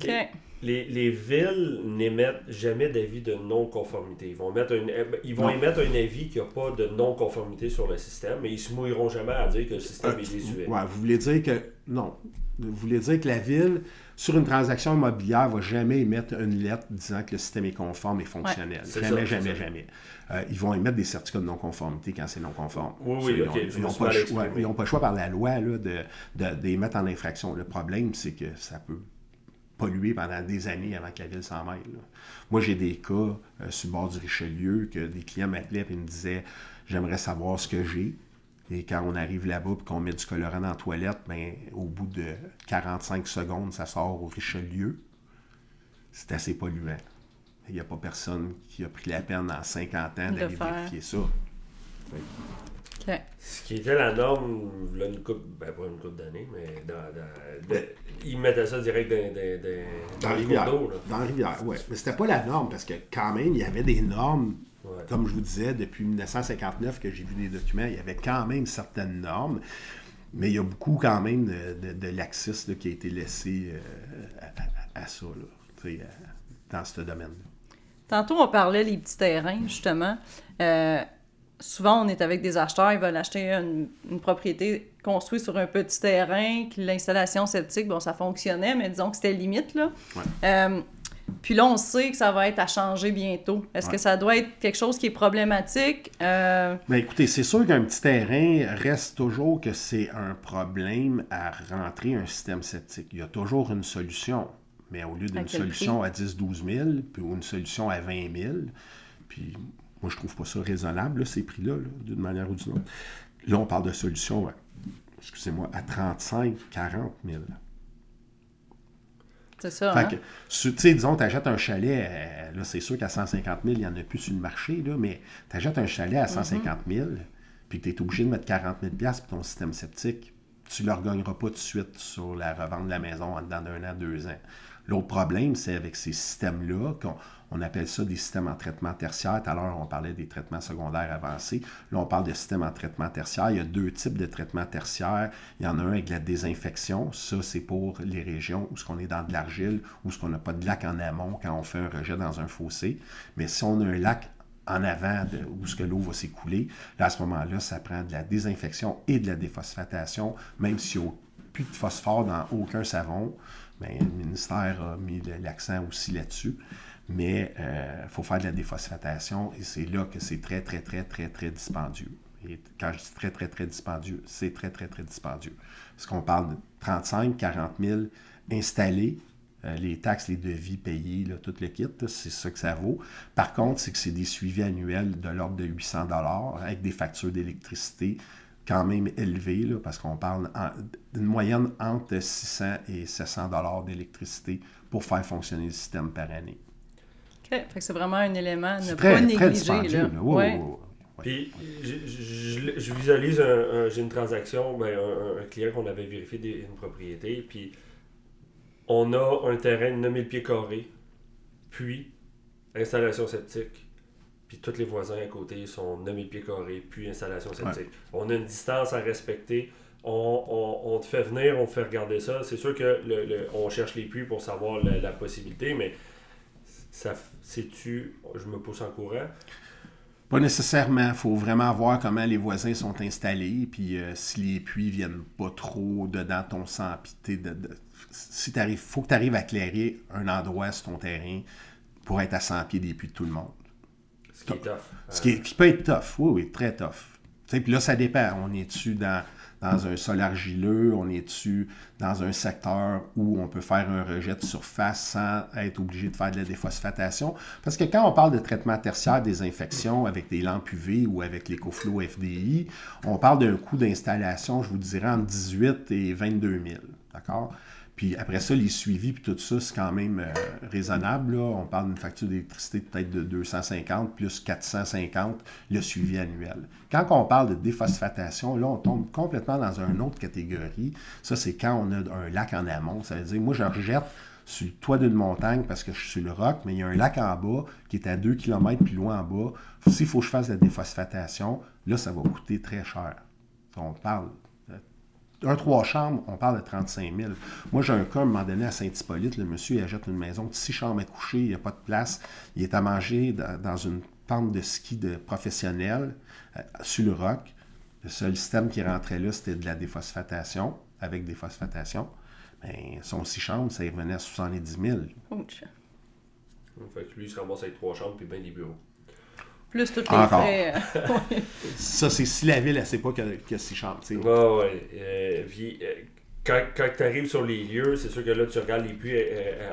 OK. Les, les villes n'émettent jamais d'avis de non-conformité. Ils vont, mettre un, ils vont Non. émettre un avis qu'il n'y a pas de non-conformité sur le système, mais ils se mouilleront jamais à dire que le système est désuet. Ouais, vous voulez dire que. Non. Vous voulez dire que la ville, sur une transaction immobilière, va jamais émettre une lettre disant que le système est conforme et fonctionnel. jamais, ça, jamais, jamais. Euh, ils vont émettre des certificats de non-conformité quand c'est non conforme. Oui, oui, Ils n'ont pas, le choix- exprimé. ouais, ils ont pas le choix par la loi là, de, de, de les mettre en infraction. Le problème, c'est que ça peut polluer pendant des années avant que la ville s'en mêle. là. Moi, j'ai des cas euh, sur le bord du Richelieu que des clients m'appelaient et me disaient J'aimerais savoir ce que j'ai. Et quand on arrive là-bas et qu'on met du colorant dans la toilette, ben, au bout de 45 secondes, ça sort au Richelieu. C'est assez polluant. Il n'y a pas personne qui a pris la peine en 50 ans d'aller vérifier ça. Ce qui était la norme, là, une coupe, ben pas une coupe d'années, mais dans, dans- de- ils mettaient ça direct dans, dans, dans, Dans la les rivière. d'eau. là. Dans la rivière, oui. Mais c'était pas la norme parce que quand même, il y avait des normes. Ouais. Comme je vous disais, depuis 1959 que j'ai vu des documents, il y avait quand même certaines normes. Mais il y a beaucoup quand même de, de- de laxisme là, qui a été laissé euh, à, à- à ça, là, tu sais, à- dans ce domaine-là. Tantôt, on parlait des petits terrains, justement. Euh, souvent, on est avec des acheteurs, ils veulent acheter une, une propriété construite sur un petit terrain, que l'installation septique, bon, ça fonctionnait, mais disons que c'était limite, là. Ouais. Euh, puis là, on sait que ça va être à changer bientôt. Est-ce Ouais. que ça doit être quelque chose qui est problématique? Euh, Mais écoutez, c'est sûr qu'un petit terrain reste toujours que c'est un problème à rentrer un système septique. Il y a toujours une solution. Mais au lieu d'une solution à 10-12 000, puis ou une solution à 20 000, puis moi, je trouve pas ça raisonnable, là, ces prix-là, là, d'une manière ou d'une autre. Là, on parle de solutions, à- excusez-moi, à 35 40 000. C'est ça, Fait hein? que, tu sais, disons, tu achètes un chalet, euh, là, c'est sûr qu'à 150 000, il n'y en a plus sur le marché, là, mais tu achètes un chalet à 150 000, puis que tu es obligé de mettre 40 000 pour ton système septique, tu ne le regagneras pas tout de suite sur la revente de la maison en dedans d'un an, deux ans. L'autre problème, c'est avec ces systèmes-là, qu'on on appelle ça des systèmes en traitement tertiaire. Tout à l'heure, on parlait des traitements secondaires avancés. Là, on parle de systèmes en traitement tertiaire. Il y a deux types de traitements tertiaires. Il y en a un avec la désinfection. Ça, c'est pour les régions où ce qu'on est dans de l'argile, où ce qu'on n'a pas de lac en amont quand on fait un rejet dans un fossé. Mais si on a un lac en avant où ce l'eau va s'écouler, là, à ce moment-là, ça prend de la désinfection et de la déphosphatation, même s'il n'y a plus de phosphore dans aucun savon, ben, le ministère a mis l'accent aussi là-dessus. Mais il euh, faut faire de la déphosphatation et c'est là que c'est très, très, très, très, très dispendieux. Et quand je dis très, très, très dispendieux, c'est très, très, très dispendieux. Parce qu'on parle de 35, 40 000 installés, euh, les taxes, les devis payés, tout le kit, c'est ça que ça vaut. Par contre, c'est que c'est des suivis annuels de l'ordre de 800 avec des factures d'électricité quand même élevées, là, parce qu'on parle d'une moyenne entre 600 et 700 d'électricité pour faire fonctionner le système par année. OK. c'est vraiment un élément à ne pas négliger. Là. Puis, je, visualise, j'ai une transaction, ben, un, client qu'on avait vérifié des, une propriété, puis on a un terrain de 9000 pieds carrés, puis installation septique, puis tous les voisins à côté sont 9000 pieds carrés, puis installation septique. On a une distance à respecter. On, te fait venir, on te fait regarder ça. C'est sûr que le, on cherche les puits pour savoir la, possibilité, mais ça, sais-tu, je me pousse en courant? Pas nécessairement. Il faut vraiment voir comment les voisins sont installés, puis euh, si les puits viennent pas trop dedans ton sang, puis de, si faut que tu arrives à éclairer un endroit sur ton terrain pour être à 100 pieds des puits de tout le monde. Ce qui est tough. Ce qui, peut être tough, oui, oui, très tough. Puis là, ça dépend. On est-tu dans, dans un sol argileux? On est-tu dans un secteur où on peut faire un rejet de surface sans être obligé de faire de la déphosphatation? Parce que quand on parle de traitement tertiaire des infections avec des lampes UV ou avec l'écoflow FDI, on parle d'un coût d'installation, je vous dirais, entre 18 et 22 000. D'accord? Puis après ça, les suivis, puis tout ça, c'est quand même euh, raisonnable. On parle d'une facture d'électricité peut-être de 250 plus 450, le suivi annuel. Quand on parle de déphosphatation, là, on tombe complètement dans une autre catégorie. Ça, c'est quand on a un lac en amont. Ça veut dire, moi, je rejette sur le toit d'une montagne parce que je suis sur le roc, mais il y a un lac en bas qui est à 2 km plus loin en bas. S'il faut que je fasse la déphosphatation, là, ça va coûter très cher. On parle un trois chambres, on parle de 35 000. Moi, j'ai un cas, à un moment donné, à Saint-Hippolyte, le monsieur, il achète une maison de six chambres à coucher, il n'y a pas de place. Il est à manger dans, une pente de ski de professionnel euh, sur le roc. Le seul système qui rentrait là, c'était de la déphosphatation, avec des phosphatations. Ben, son six chambres, ça y revenait à 70 000. Fait que lui, il se ramasse avec trois chambres puis bien des bureaux. Plus toutes les Encore. frais. Euh, ça, c'est si la ville, elle sait pas chambres. Oui, oui. Euh, euh, quand, quand tu arrives sur les lieux, c'est sûr que là, tu regardes les puits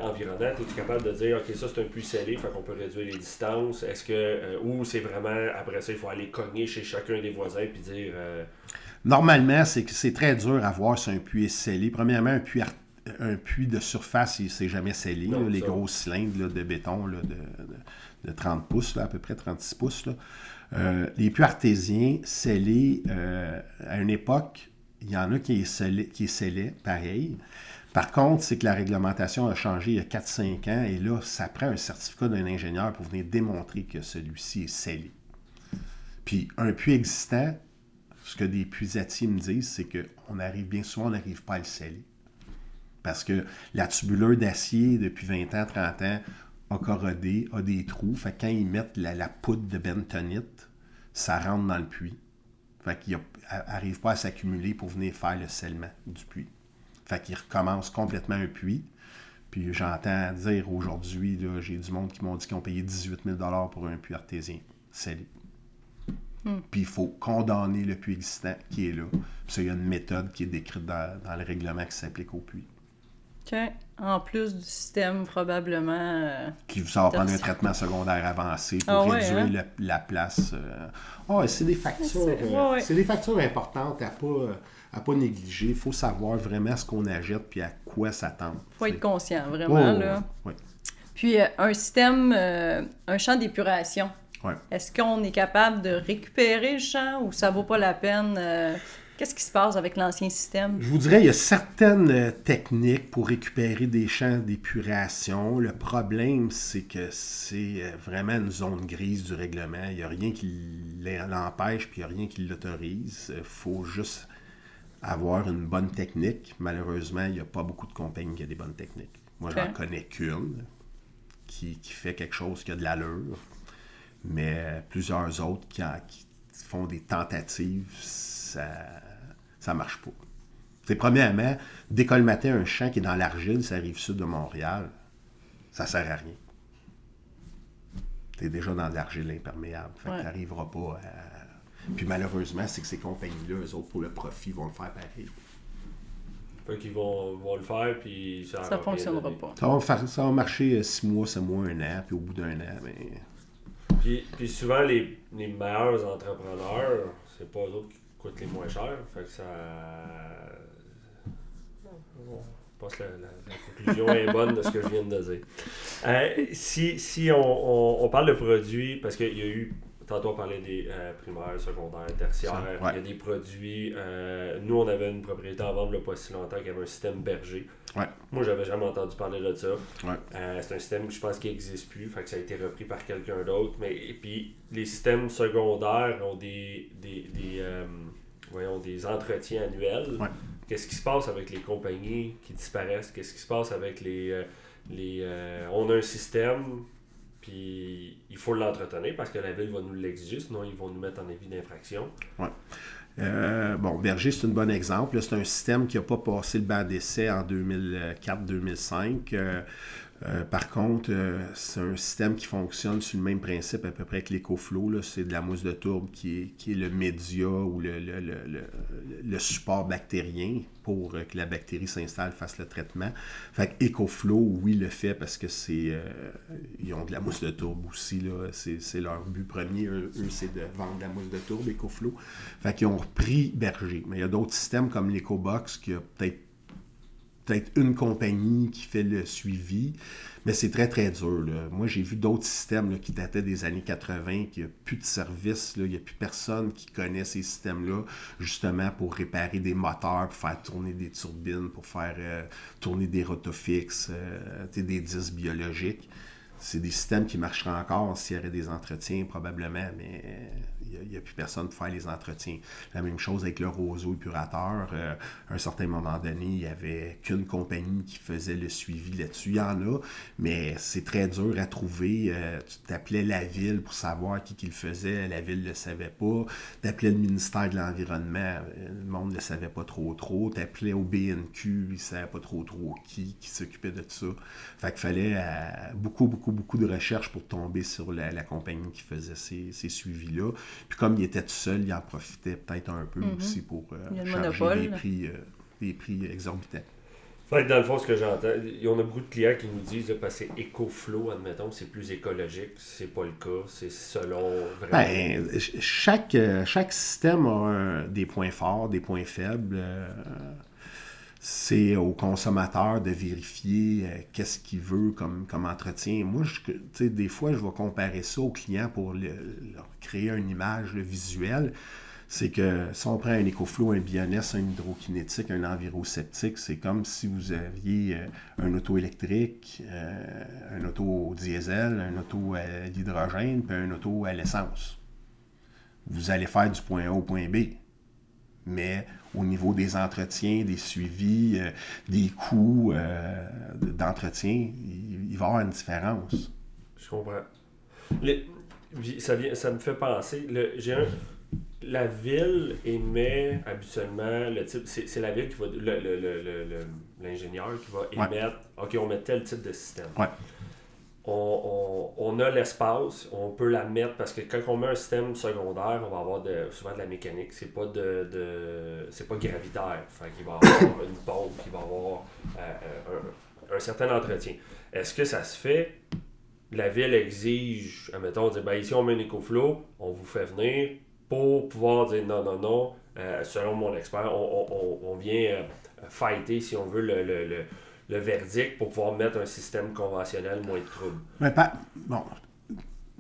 environnants, tu es capable de dire, OK, ça, c'est un puits scellé, fait qu'on peut réduire les distances? Est-ce que, ou c'est vraiment, après ça, il faut aller cogner chez chacun des voisins puis dire. Normalement, c'est c'est très dur à voir si un puits est scellé. Premièrement, un puits, un puits de surface, c'est jamais scellé. les gros cylindres de béton de, de 30 pouces, à peu près 36 pouces. Euh, les puits artésiens scellés, euh, à une époque, il y en a qui est qui scellaient, pareil. Par contre, c'est que la réglementation a changé il y a 4-5 ans et là, ça prend un certificat d'un ingénieur pour venir démontrer que celui-ci est scellé. Puis un puits existant, ce que des puisatiers me disent, c'est qu'on arrive bien souvent, on n'arrive pas à le sceller. Parce que la tubuleur d'acier, depuis 20 ans, 30 ans, a corrodé, a des trous. Fait quand ils mettent la, poudre de bentonite, ça rentre dans le puits. Fait qu'ils n'arrivent pas à s'accumuler pour venir faire le scellement du puits. Fait qu'ils recommencent complètement un puits. Puis j'entends dire aujourd'hui, j'ai du monde qui m'ont dit qu'ils ont payé 18 000 pour un puits artésien scellé. Hmm. Puis il faut condamner le puits existant qui est là. Puis il y a une méthode qui est décrite dans, dans le règlement qui s'applique au puits. En plus du système, probablement. Euh, qui ça va prendre un traitement secondaire avancé pour ah réduire hein? la place. Oh, c'est des factures. Euh, c'est des factures importantes à pas à pas négliger. Il faut savoir vraiment ce qu'on achète puis à quoi s'attendre. Il faut être conscient, vraiment. là. Puis un système, un champ d'épuration. Est-ce qu'on est capable de récupérer le champ ou ça vaut pas la peine? Qu'est-ce qui se passe avec l'ancien système? Je vous dirais, il y a certaines euh, techniques pour récupérer des champs d'épuration. Le problème, c'est que c'est euh, vraiment une zone grise du règlement. Il n'y a rien qui l'empêche, puis il n'y a rien qui l'autorise. Il faut juste avoir une bonne technique. Malheureusement, il n'y a pas beaucoup de compagnies qui ont des bonnes techniques. Moi, j'en connais qu'une qui, fait quelque chose qui a de l'allure, mais plusieurs autres qui font des tentatives, ça ça marche pas. C'est premièrement, décolmater un champ qui est dans l'argile, ça arrive sud de Montréal, ça sert à rien. Tu es déjà dans l'argile imperméable. Fait que Ouais. t'arriveras pas à. Puis malheureusement, c'est que ces compagnies-là, eux autres, pour le profit, vont le faire pareil. Fait qu'ils vont, vont le faire, puis ça Ça fonctionnera pas. Ça va, faire- ça va marcher euh, six mois, sept mois, un an, puis au bout d'un an, ben, Puis, puis souvent, les, les meilleurs entrepreneurs, c'est pas eux autres qui coûtent les moins chers. Fait que ça. Je pense que la conclusion est bonne de ce que je viens de dire. Euh, si si on, on- on parle de produits, parce qu'il y a eu. Tantôt, on parlait des euh, primaires, secondaires, tertiaires. Ouais. Il y a des produits. euh, nous, on avait une propriété à vendre il n'y a pas si longtemps qui avait un système berger. Ouais. Moi, j'avais jamais entendu parler de ça. Ouais. Euh, c'est un système que je pense qui n'existe plus, fait que ça a été repris par quelqu'un d'autre. Mais et puis les systèmes secondaires ont des des, des, voyons, des entretiens annuels. Qu'est-ce qui se passe avec les compagnies qui disparaissent? Qu'est-ce qui se passe avec les les on a un système il faut l'entretenir parce que la ville va nous l'exiger, sinon ils vont nous mettre en avis d'infraction. Euh, bon, Berger, c'est un bon exemple. C'est un système qui n'a pas passé le banc d'essai en 2004-2005. Euh, euh, par contre, euh, c'est un système qui fonctionne sur le même principe à peu près que l'EcoFlow. C'est de la mousse de tourbe qui est, le média ou le, support bactérien pour euh, que la bactérie s'installe, fasse le traitement. Fait que EcoFlow, oui, le fait parce que c'est ils ont de la mousse de tourbe aussi. C'est leur but premier. Eux, eux, c'est de vendre de la mousse de tourbe, EcoFlow. Fait qu'ils ont repris Berger. Mais il y a d'autres systèmes comme l'EcoBox qui a peut-être peut-être une compagnie qui fait le suivi, mais c'est très très dur. Moi, j'ai vu d'autres systèmes qui dataient des années 80, qui a plus de service, il n'y a plus personne qui connaît ces systèmes-là, justement pour réparer des moteurs, pour faire tourner des turbines, pour faire euh, tourner des rotofixes, euh, des disques biologiques. C'est des systèmes qui marcheraient encore s'il y aurait des entretiens, probablement, mais il n'y a, plus personne pour faire les entretiens. La même chose avec le roseau épurateur. Euh, à un certain moment donné, il n'y avait qu'une compagnie qui faisait le suivi là-dessus. Il y en a, mais c'est très dur à trouver. Euh, tu t'appelais la ville pour savoir qui, qui le faisait. La ville ne le savait pas. Tu le ministère de l'Environnement. euh, Le monde ne le savait pas trop trop. Tu au BNQ. Ils ne savaient pas trop trop qui, qui s'occupait de ça. Fait qu'il fallait beaucoup, beaucoup, beaucoup de recherches pour tomber sur la, la compagnie qui faisait ces, ces suivis-là. Puis comme il était tout seul, il en profitait peut-être un peu aussi pour euh, Il y a le charger monopole. des prix, euh, des prix exorbitants. Fait que dans le fond, ce que j'entends, il y en a beaucoup de clients qui nous disent, parce que c'est éco-flow, admettons, c'est plus écologique. C'est pas le cas. C'est selon vraiment. Ben, ch- chaque, euh, chaque système a un- des points forts, des points faibles. euh, c'est au consommateur de vérifier euh, qu'est-ce qu'il veut comme, comme entretien. Moi, des fois, je vais comparer ça aux clients pour le- leur créer une image le visuelle. C'est que si on prend un écoflow, un bioness, un hydrokinétique, un enviroseptique, c'est comme si vous aviez euh, un auto électrique, euh, un auto au diesel, un auto à l'hydrogène, puis un auto à l'essence. Vous allez faire du point A au point B. Mais au niveau des entretiens, des suivis, euh, des coûts euh, d'entretien, il, il va y avoir une différence. Je comprends. Le- ça, vient, ça me fait penser, le, j'ai un, la ville émet habituellement le type, c'est, c'est la ville qui va, le, l'ingénieur qui va Ouais. émettre, ok, on met tel type de système. Ouais. On, on- a l'espace, on peut la mettre parce que quand on met un système secondaire, on va avoir de, souvent de la mécanique, c'est pas de, de c'est pas gravitaire. Fait qu'il va avoir une pompe, il va avoir euh, un, un certain entretien. Est-ce que ça se fait? La ville exige, admettons, on dit, ben ici on met un écoflow, on vous fait venir pour pouvoir dire non, non, non, euh, selon mon expert, on, on- vient euh, fighter, si on veut, le, le, le- le verdict pour pouvoir mettre un système conventionnel moins de troubles. Par, bon,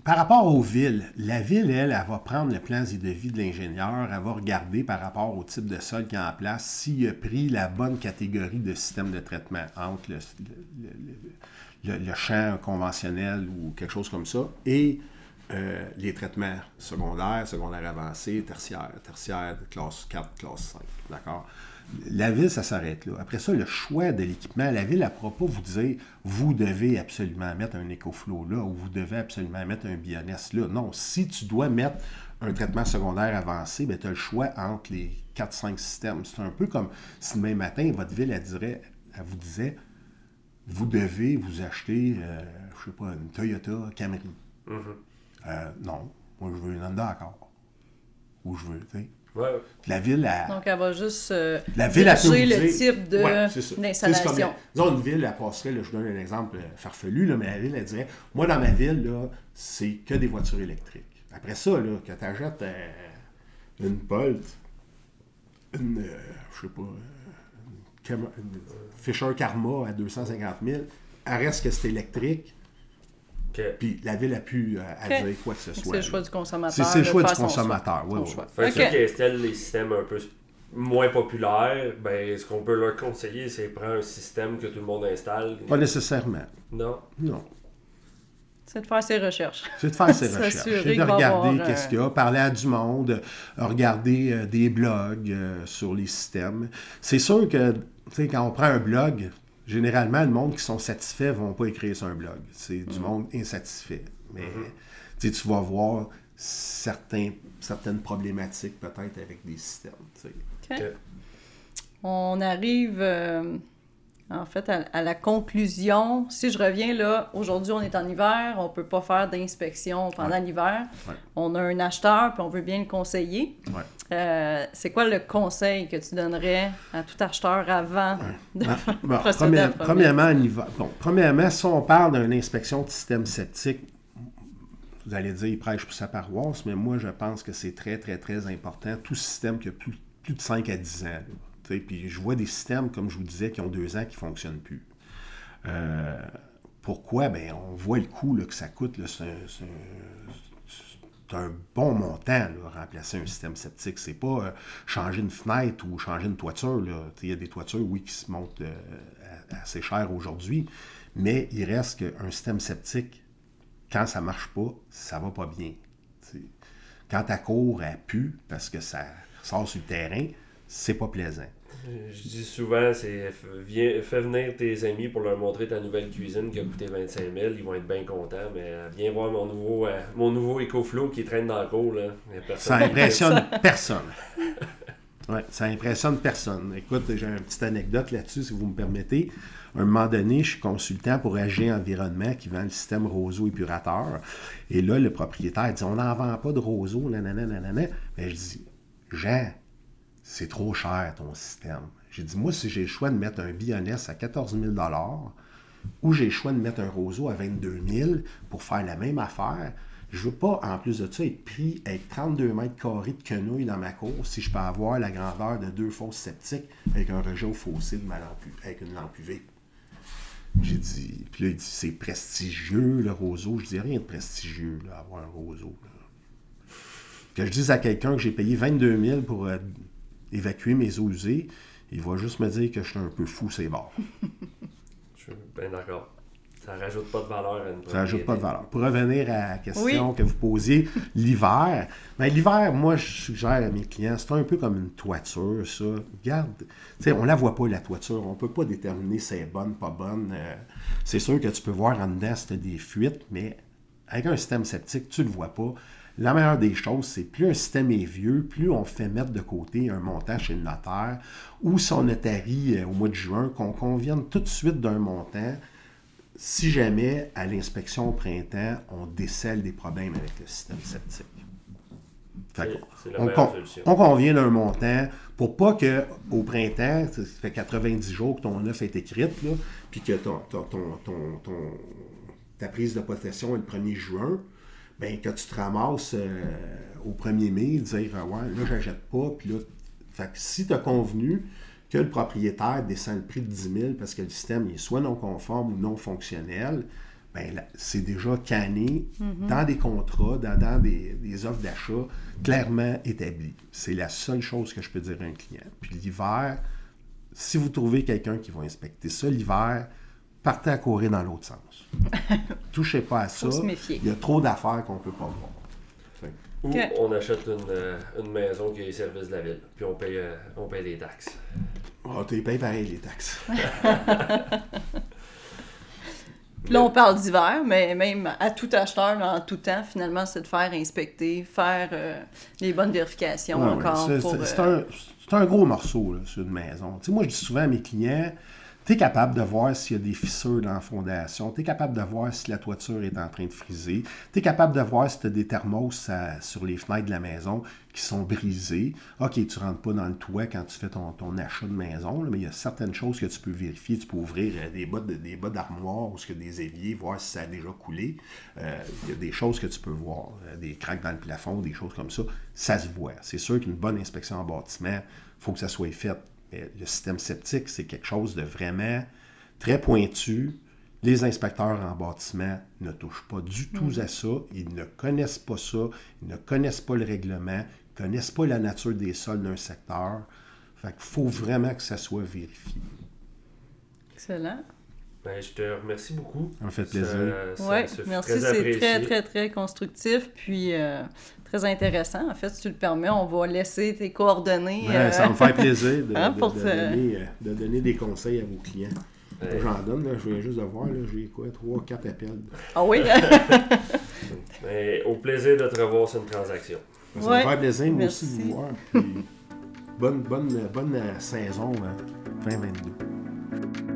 par rapport aux villes, la ville, elle, elle va prendre le plan de vie de l'ingénieur, elle va regarder par rapport au type de sol qu'il a en place, s'il a pris la bonne catégorie de système de traitement entre le, le- champ conventionnel ou quelque chose comme ça et euh, les traitements secondaires, secondaires avancés, tertiaires, tertiaires classe 4, classe 5. D'accord? La ville, ça s'arrête là. Après ça, le choix de l'équipement, la ville, elle ne pourra pas vous dire vous devez absolument mettre un EcoFlow là ou vous devez absolument mettre un Bioness là. Non, si tu dois mettre un traitement secondaire avancé, ben, tu as le choix entre les 4-5 systèmes. C'est un peu comme si demain matin, votre ville, elle, dirait, elle vous disait vous devez vous acheter, euh, je sais pas, une Toyota Camry. Mhm. Euh, non, moi je veux une Honda Accord. Ou je veux, tu sais. Ouais. La ville, elle, Donc, elle va juste euh, la ville, le dire- type de- Ouais, d'installation. Comme, disons, une ville, elle passerait, là, je donne un exemple euh, farfelu, là, mais la ville, elle dirait Moi, dans ma ville, là, c'est que des voitures électriques. Après ça, là, que tu achètes une Bolt, une, euh, je sais pas, euh, une, Cam- une Fisher Karma à 250 000, elle reste que c'est électrique, Puis la ville a pu euh, dire quoi que ce soit. C'est le choix du consommateur. C'est- le choix du consommateur, choix. oui, oui. choix. Fait que ceux qui installent les systèmes un peu moins populaires, ben, ce qu'on peut leur conseiller, c'est prendre un système que tout le monde installe. Pas nécessairement. Non. Non. C'est de faire ses recherches. C'est de faire ses recherches. C'est de regarder qu'est-ce euh, qu'il y a, parler à du monde, euh, regarder euh, des blogs euh, sur les systèmes. C'est sûr que, tu sais, quand on prend un blog, généralement, le monde qui sont satisfaits ne vont pas écrire sur un blog. C'est Mm. du monde insatisfait. Mais tu sais, tu vas voir certains, certaines problématiques peut-être avec des systèmes. On arrive euh, en fait à, à la conclusion. Si je reviens là, aujourd'hui on est en hiver, on peut pas faire d'inspection pendant Ouais. l'hiver. Ouais. On a un acheteur puis on veut bien le conseiller. Ouais. Euh, c'est quoi le conseil que tu donnerais à tout acheteur avant de Ben, bon, procéder à la première- première? premièrement, bon, premièrement, si on parle d'une inspection de système septique, vous allez dire, il prêche pour sa paroisse, mais moi, je pense que c'est très, très, très important. Tout système qui a plus, plus de 5 à 10 ans. là. Puis je vois des systèmes, comme je vous disais, qui ont deux ans, qui ne fonctionnent plus. Euh, pourquoi? Ben, on voit le coût là, que ça coûte. C'est un, un- bon montant, remplacer un système septique. C'est pas euh, changer une fenêtre ou changer une toiture. Il y a des toitures, oui, qui se montent euh, assez cher aujourd'hui, mais il reste qu'un système septique, quand ça marche pas, ça va pas bien. Quand ta cour, elle pue parce que ça sort sur le terrain, c'est pas plaisant. Je dis souvent, c'est fais venir tes amis pour leur montrer ta nouvelle cuisine qui a coûté 25 000. Ils vont être bien contents, mais euh, viens voir mon nouveau, euh, mon nouveau EcoFlow qui traîne dans le cours. Là. Ça impressionne personne. Ouais, ça impressionne personne. Écoute, j'ai une petite anecdote là-dessus, si vous me permettez. À un moment donné, je suis consultant pour AG Environnement qui vend le système roseau épurateur. Et là, le propriétaire dit On n'en vend pas de roseau, nanana, nanana. Mais je dis Jean, c'est trop cher ton système. J'ai dit Moi, si j'ai le choix de mettre un Bioness à 14 000 ou j'ai le choix de mettre un roseau à 22 000 pour faire la même affaire, je veux pas, en plus de ça, être pris avec 32 mètres carrés de quenouille dans ma cour si je peux avoir la grandeur de deux fosses septiques avec un rejet au fossé de ma lampe, avec une lampe UV. J'ai dit, puis là, il dit, c'est prestigieux le roseau. Je dis, rien de prestigieux, là, avoir un roseau. là. Que je dise à quelqu'un que j'ai payé 22 000 pour euh, évacuer mes eaux usées, il va juste me dire que je suis un peu fou, c'est bon. Je suis bien d'accord. Ça rajoute pas de valeur à une Ça rajoute pas de valeur. Pour revenir à la question Oui. que vous posiez, l'hiver, ben, l'hiver, moi, je suggère à mes clients, c'est un peu comme une toiture, ça. Regarde, tu sais, on la voit pas, la toiture. On peut pas déterminer si elle est bonne, pas bonne. Euh, c'est sûr que tu peux voir en dedans si tu des fuites, mais avec un système septique, tu le vois pas. La meilleure des choses, c'est plus un système est vieux, plus on fait mettre de côté un montant chez le notaire, ou si on a tari euh, au mois de juin, qu'on convienne tout de suite d'un montant, si jamais, à l'inspection au printemps, on décèle des problèmes avec le système septique. On, con- on convient d'un montant pour pas que au printemps, ça fait 90 jours que ton offre est écrite, là, puis que ton- ta prise de possession est le 1er juin, ben que tu te ramasses euh, au 1er mai, dire Ah ouais, là, j'achète pas, puis là, fait que si tu as convenu que le propriétaire descend le prix de 10 000 parce que le système est soit non conforme ou non fonctionnel, ben c'est déjà canné dans des contrats, dans, dans des, des offres d'achat clairement établies. C'est la seule chose que je peux dire à un client. Puis l'hiver, si vous trouvez quelqu'un qui va inspecter ça l'hiver, partez à courir dans l'autre sens. Touchez pas à ça. Faut se méfier. Il y a trop d'affaires qu'on ne peut pas voir. Ou on achète une, euh, une maison qui est service de la ville, puis on paye, euh, on paye des taxes. Ah, tu payes pareil les taxes. Puis là, on parle d'hiver, mais même à tout acheteur, en tout temps, finalement, c'est de faire inspecter, faire euh, les bonnes vérifications encore. C'est- pour, c'est- C'est euh, un, c'est un gros morceau là, sur une maison. Tu sais, moi, je dis souvent à mes clients, tu es capable de voir s'il y a des fissures dans la fondation, tu es capable de voir si la toiture est en train de friser, tu es capable de voir si tu as des thermos sur les fenêtres de la maison qui sont brisés. OK, tu rentres pas dans le toit quand tu fais ton, achat de maison, mais il y a certaines choses que tu peux vérifier. Tu peux ouvrir euh, des bas de- d'armoire ou ce que des éviers, voir si ça a déjà coulé. Euh, il y a des choses que tu peux voir, euh, des craques dans le plafond, des choses comme ça. Ça se voit. C'est sûr qu'une bonne inspection en bâtiment, il faut que ça soit fait. Mais le système septique, c'est quelque chose de vraiment très pointu. Les inspecteurs en bâtiment ne touchent pas du tout à ça. Ils ne connaissent pas ça. Ils ne connaissent pas le règlement. Ils ne connaissent pas la nature des sols d'un secteur. Fait qu'il faut vraiment que ça soit vérifié. Excellent. Ben, je te remercie beaucoup. Ça me fait plaisir. Oui, merci. très C'est très, très, très constructif, puis euh, très intéressant. En fait, si tu le permets, on va laisser tes coordonnées. Ouais, euh, Ça va me faire plaisir de, hein, de- pour de te- donner, euh, de donner des conseils à vos clients. Ouais. J'en donne, là, je viens juste de voir, là, j'ai quoi, 3 4 appels. Ah oui? Ben, au plaisir de te revoir sur une transaction. Ça Ouais, me fait plaisir, moi aussi, de vous voir. Puis bonne, bonne, bonne euh, saison hein, 2022.